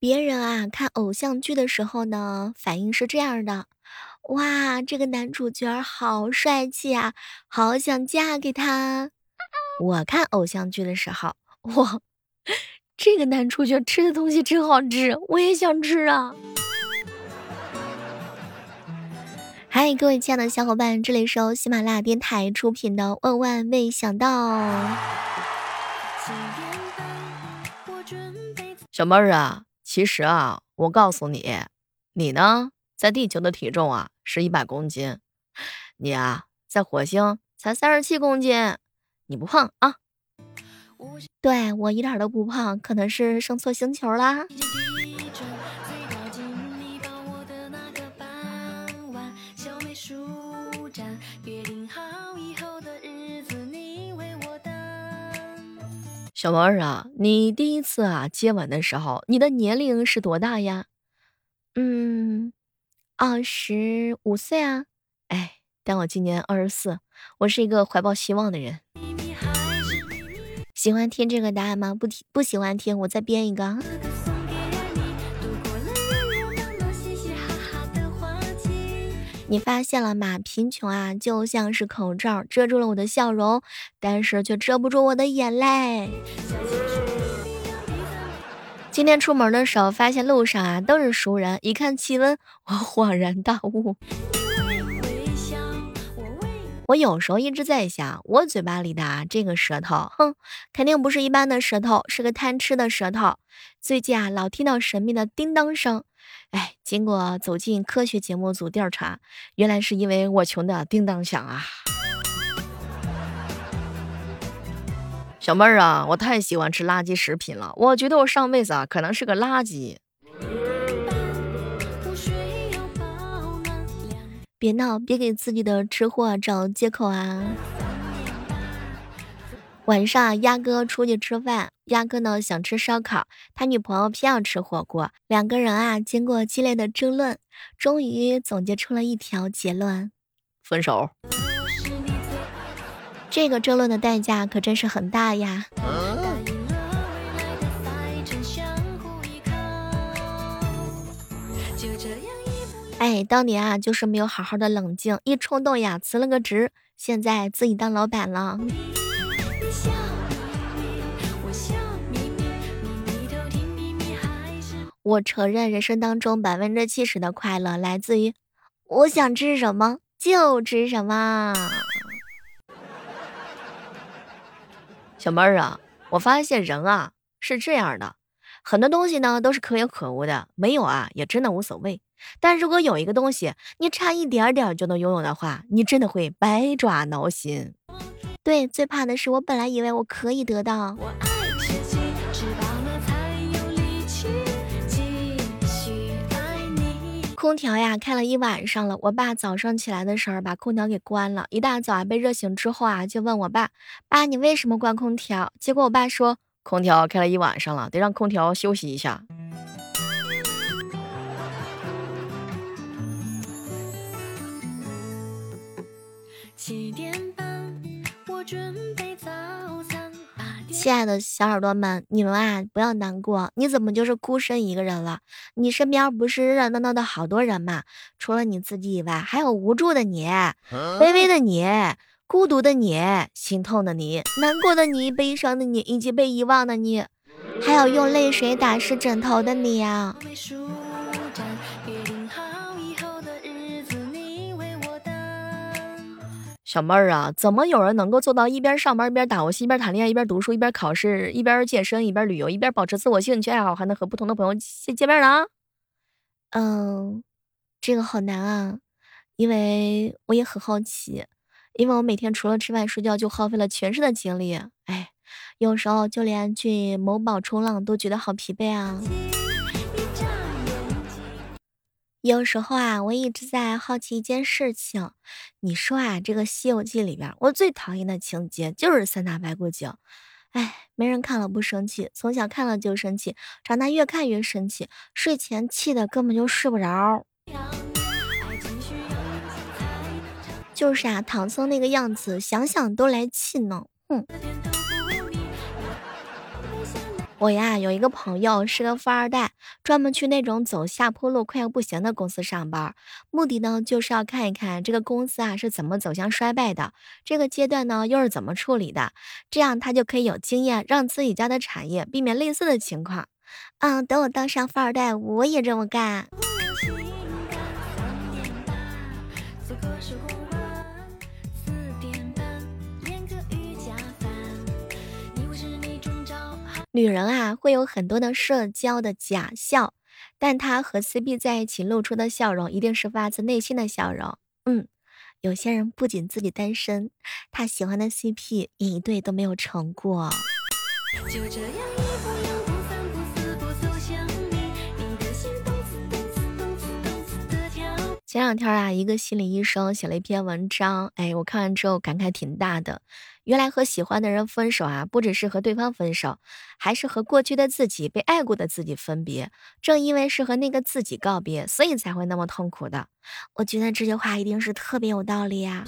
别人啊看偶像剧的时候呢，反应是这样的：哇，这个男主角好帅气啊，好想嫁给他。我看偶像剧的时候，哇，这个男主角吃的东西真好吃，我也想吃啊。嗨，各位亲爱的小伙伴，这里是由喜马拉雅电台出品的《万万没想到》。小妹儿啊。其实啊，我告诉你，你呢，在地球的体重啊是一百公斤，你啊在火星才三十七公斤，你不胖啊？对我一点都不胖，可能是生错星球啦。小妹儿啊，你第一次啊接吻的时候，你的年龄是多大呀？嗯，二十五岁啊。哎，但我今年二十四，我是一个怀抱希望的人。喜欢听这个答案吗？不听不喜欢听，我再编一个。你发现了吗？贫穷啊，就像是口罩，遮住了我的笑容，但是却遮不住我的眼泪。今天出门的时候，发现路上啊都是熟人，一看气温，我恍然大悟。我有时候一直在想，我嘴巴里的啊这个舌头，哼，肯定不是一般的舌头，是个贪吃的舌头。最近啊，老听到神秘的叮当声。哎，经过走进科学节目组调查，原来是因为我穷的叮当响啊！小妹儿啊，我太喜欢吃垃圾食品了，我觉得我上辈子啊可能是个垃圾。别闹，别给自己的吃货找借口啊！晚上，鸭哥出去吃饭，鸭哥呢想吃烧烤，他女朋友偏要吃火锅。两个人啊，经过激烈的争论，终于总结出了一条结论：分手。这个争论的代价可真是很大呀！哎，当年啊，就是没有好好的冷静，一冲动呀，辞了个职，现在自己当老板了。我承认，人生当中百分之七十的快乐来自于我想吃什么就吃什么。小妹儿啊，我发现人啊是这样的，很多东西呢都是可有可无的，没有啊也真的无所谓。但如果有一个东西你差一点点就能拥有的话，你真的会百爪挠心。对，最怕的是我本来以为我可以得到。空调呀开了一晚上了，我爸早上起来的时候把空调给关了。一大早啊被热醒之后啊就问我爸：“爸，你为什么关空调？”结果我爸说：“空调开了一晚上了，得让空调休息一下。”七点半，我准备亲爱的小耳朵们，你们啊不要难过。你怎么就是孤身一个人了？你身边不是热热闹闹的好多人吗？除了你自己以外，还有无助的你、卑微的你、孤独的你、心痛的你、难过的你、悲伤的你，以及被遗忘的你，还有用泪水打湿枕头的你呀。小妹儿啊，怎么有人能够做到一边上班一边打游戏，一边谈恋爱，一边读书，一边考试，一边健身，一边旅游，一边保持自我兴趣爱好，还能和不同的朋友见见面呢？嗯，这个好难啊，因为我也很好奇，因为我每天除了吃饭睡觉，就耗费了全身的精力。哎，有时候就连去某宝冲浪都觉得好疲惫啊。有时候啊，我一直在好奇一件事情。你说啊，这个《西游记》里边，我最讨厌的情节就是三打白骨精。哎，没人看了不生气，从小看了就生气，长大越看越生气，睡前气的根本就睡不着。就是啊，唐僧那个样子，想想都来气呢。哼。我呀有一个朋友是个富二代，专门去那种走下坡路快要不行的公司上班，目的呢就是要看一看这个公司啊是怎么走向衰败的，这个阶段呢又是怎么处理的，这样他就可以有经验，让自己家的产业避免类似的情况。嗯，等我当上富二代，我也这么干。女人啊，会有很多的社交的假笑，但她和 CP 在一起露出的笑容，一定是发自内心的笑容。嗯，有些人不仅自己单身，他喜欢的 CP 也一对都没有成过。就这样前两天啊，一个心理医生写了一篇文章，哎，我看完之后感慨挺大的。原来和喜欢的人分手啊，不只是和对方分手，还是和过去的自己、被爱过的自己分别。正因为是和那个自己告别，所以才会那么痛苦的。我觉得这句话一定是特别有道理啊。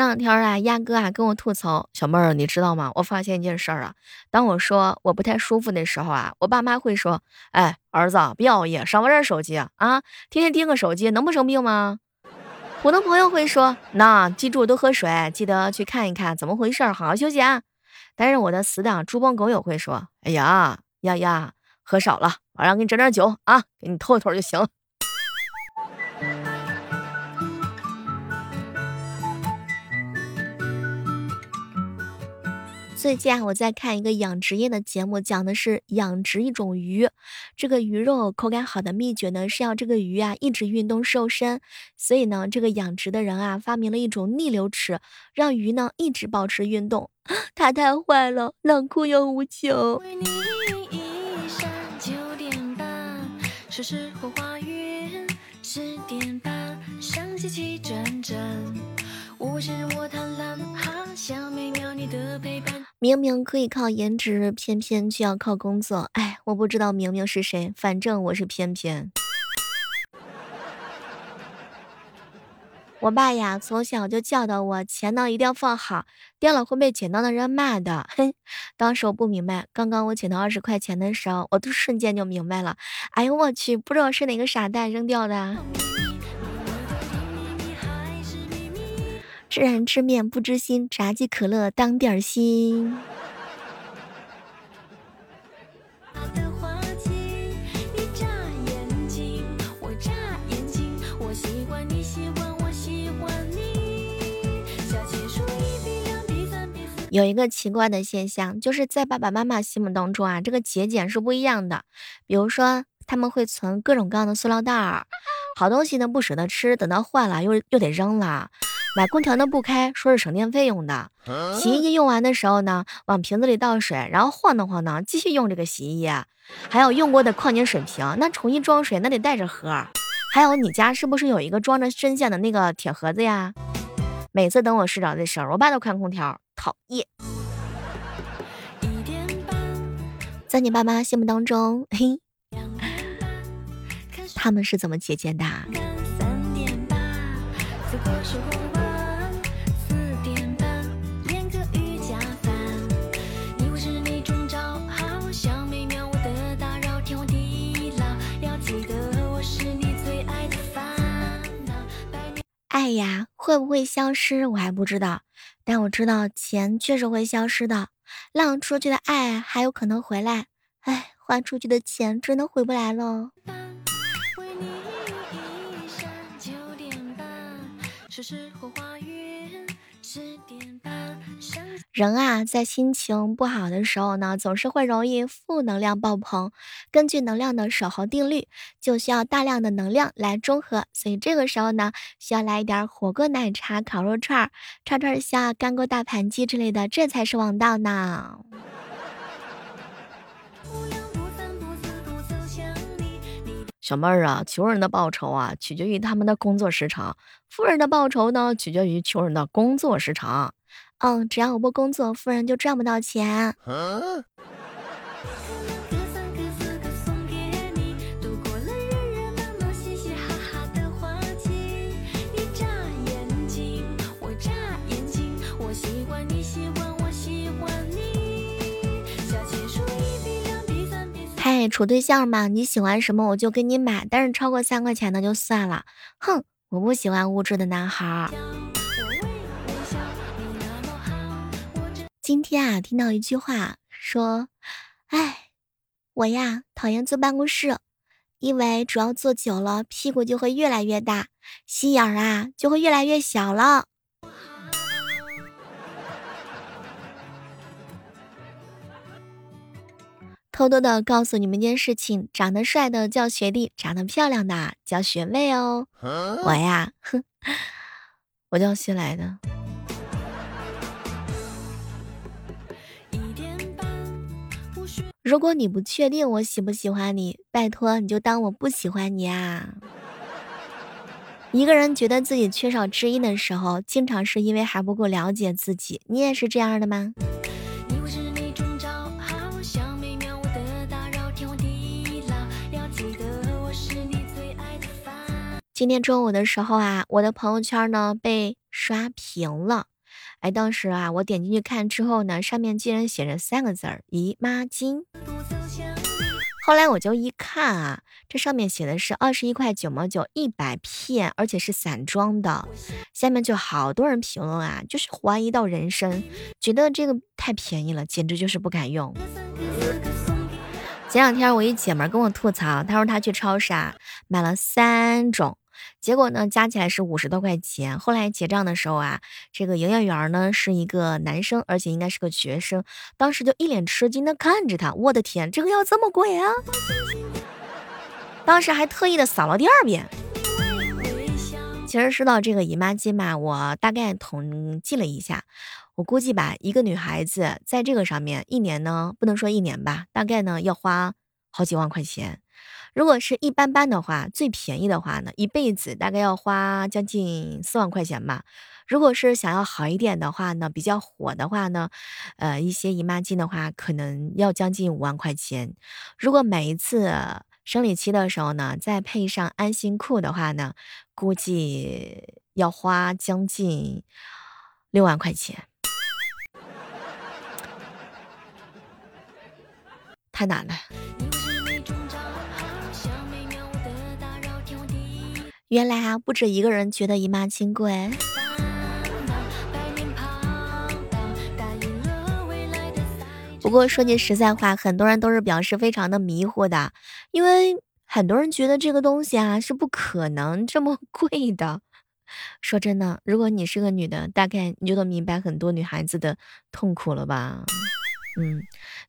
前两天啊，鸭哥啊跟我吐槽，小妹儿，你知道吗？我发现一件事儿啊，当我说我不太舒服的时候啊，我爸妈会说：“哎，儿子，别熬夜，少玩点手机啊，天天盯个手机能不生病吗？”我的朋友会说：“那记住多喝水，记得去看一看怎么回事，好好休息啊。”但是我的死党猪朋狗友会说：“哎呀，丫丫，喝少了，晚上给你整点酒啊，给你透透就行。”最近啊我在看一个养殖业的节目，讲的是养殖一种鱼。这个鱼肉口感好的秘诀呢，是要这个鱼啊一直运动瘦身。所以呢，这个养殖的人啊发明了一种逆流池，让鱼呢一直保持运动。它太坏了，冷酷又无情。明明可以靠颜值，偏偏却要靠工作。哎，我不知道明明是谁，反正我是偏偏。我爸呀，从小就教导我，钱呢一定要放好，掉了会被捡到的人骂的。哼，当时我不明白，刚刚我捡到二十块钱的时候，我都瞬间就明白了。哎呦我去，不知道是哪个傻蛋扔掉的。知人知面不知心，炸鸡可乐当点心。有一个奇怪的现象，就是在爸爸妈妈心目当中啊，这个节俭是不一样的。比如说，他们会存各种各样的塑料袋儿，好东西呢不舍得吃，等到坏了又又得扔了。买空调呢不开，说是省电费用的。洗衣机用完的时候呢，往瓶子里倒水，然后晃荡晃荡，继续用这个洗衣液。还有用过的矿泉水瓶，那重新装水那得带着喝。还有你家是不是有一个装着针线的那个铁盒子呀？每次等我睡着的时候，我爸都开空调，讨厌。在你爸妈心目当中，嘿，他们是怎么节俭的？爱呀，会不会消失？我还不知道，但我知道钱确实会消失的。浪出去的爱还有可能回来，哎，花出去的钱真的回不来了。人啊，在心情不好的时候呢，总是会容易负能量爆棚。根据能量的守恒定律，就需要大量的能量来中和。所以这个时候呢，需要来一点火锅、奶茶、烤肉串、串串香、干锅大盘鸡之类的，这才是王道呢。小妹儿啊，穷人的报酬啊，取决于他们的工作时长；富人的报酬呢，取决于穷人的工作时长。嗯，只要我不工作，富人就赚不到钱。处对象嘛，你喜欢什么我就给你买，但是超过三块钱的就算了。哼，我不喜欢物质的男孩。今天啊，听到一句话说，哎，我呀讨厌坐办公室，因为只要坐久了，屁股就会越来越大，心眼儿啊就会越来越小了。偷偷的告诉你们一件事情：长得帅的叫学弟，长得漂亮的叫学妹哦。我呀，哼，我叫新来的。如果你不确定我喜不喜欢你，拜托你就当我不喜欢你啊。一个人觉得自己缺少知音的时候，经常是因为还不够了解自己。你也是这样的吗？今天中午的时候啊，我的朋友圈呢被刷屏了。哎，当时啊，我点进去看之后呢，上面竟然写着三个字儿“姨妈巾”。后来我就一看啊，这上面写的是二十一块九毛九一百片，而且是散装的。下面就好多人评论啊，就是怀疑到人生，觉得这个太便宜了，简直就是不敢用。前两天我一姐们跟我吐槽，她说她去超市啊买了三种。结果呢，加起来是五十多块钱。后来结账的时候啊，这个营业员呢是一个男生，而且应该是个学生。当时就一脸吃惊的看着他，我的天，这个要这么贵啊！当时还特意的扫了第二遍。其实说到这个姨妈巾嘛，我大概统计了一下，我估计吧，一个女孩子在这个上面一年呢，不能说一年吧，大概呢要花好几万块钱。如果是一般般的话，最便宜的话呢，一辈子大概要花将近四万块钱吧。如果是想要好一点的话呢，比较火的话呢，呃，一些姨妈巾的话，可能要将近五万块钱。如果每一次生理期的时候呢，再配上安心裤的话呢，估计要花将近六万块钱。太难了。原来啊，不止一个人觉得姨妈金贵。不过说句实在话，很多人都是表示非常的迷糊的，因为很多人觉得这个东西啊是不可能这么 贵的。说真的，如果你是个女的，大概你就能明白很多女孩子的痛苦了吧？嗯，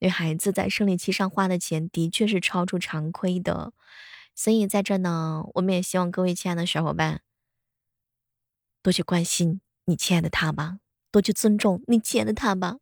女孩子在生理期上花的钱的确是超出常规的。所以在这呢，我们也希望各位亲爱的小伙伴多去关心你亲爱的他吧，多去尊重你亲爱的他吧。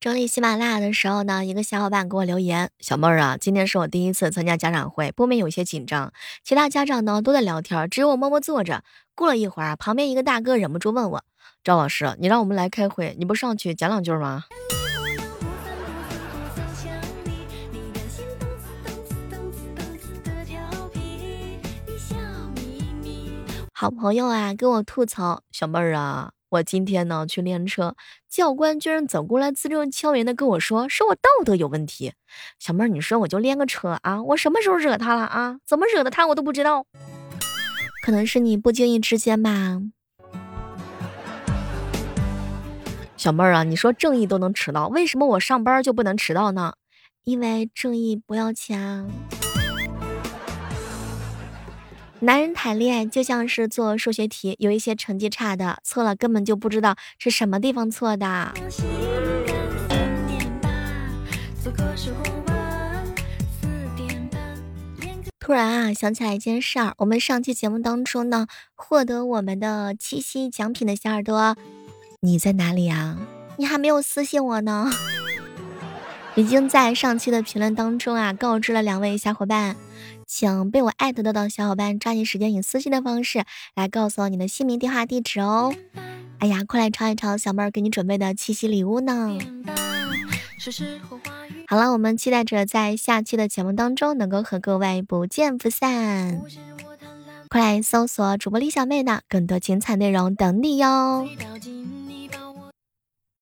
整理喜马拉雅的时候呢，一个小伙伴给我留言：“小妹儿啊，今天是我第一次参加家长会，不免有些紧张。其他家长呢都在聊天，只有我默默坐着。过了一会儿，旁边一个大哥忍不住问我。”赵老师，你让我们来开会，你不上去讲两句吗？好朋友啊，跟我吐槽，小妹儿啊，我今天呢去练车，教官居然走过来字正腔圆的跟我说，说我道德有问题。小妹儿，你说我就练个车啊，我什么时候惹他了啊？怎么惹的他我都不知道，可能是你不经意之间吧。小妹儿啊，你说正义都能迟到，为什么我上班就不能迟到呢？因为正义不要钱啊。男人谈恋爱就像是做数学题，有一些成绩差的，错了根本就不知道是什么地方错的。突然啊，想起来一件事儿，我们上期节目当中呢，获得我们的七夕奖品的小耳朵。你在哪里啊？你还没有私信我呢。已经在上期的评论当中啊，告知了两位小伙伴，请被我艾特到的小伙伴抓紧时间以私信的方式来告诉我你的姓名、电话、地址哦。哎呀，快来尝一尝小妹儿给你准备的七夕礼物呢。好了，我们期待着在下期的节目当中能够和各位不见不散。快来搜索主播李小妹呢，更多精彩内容等你哟。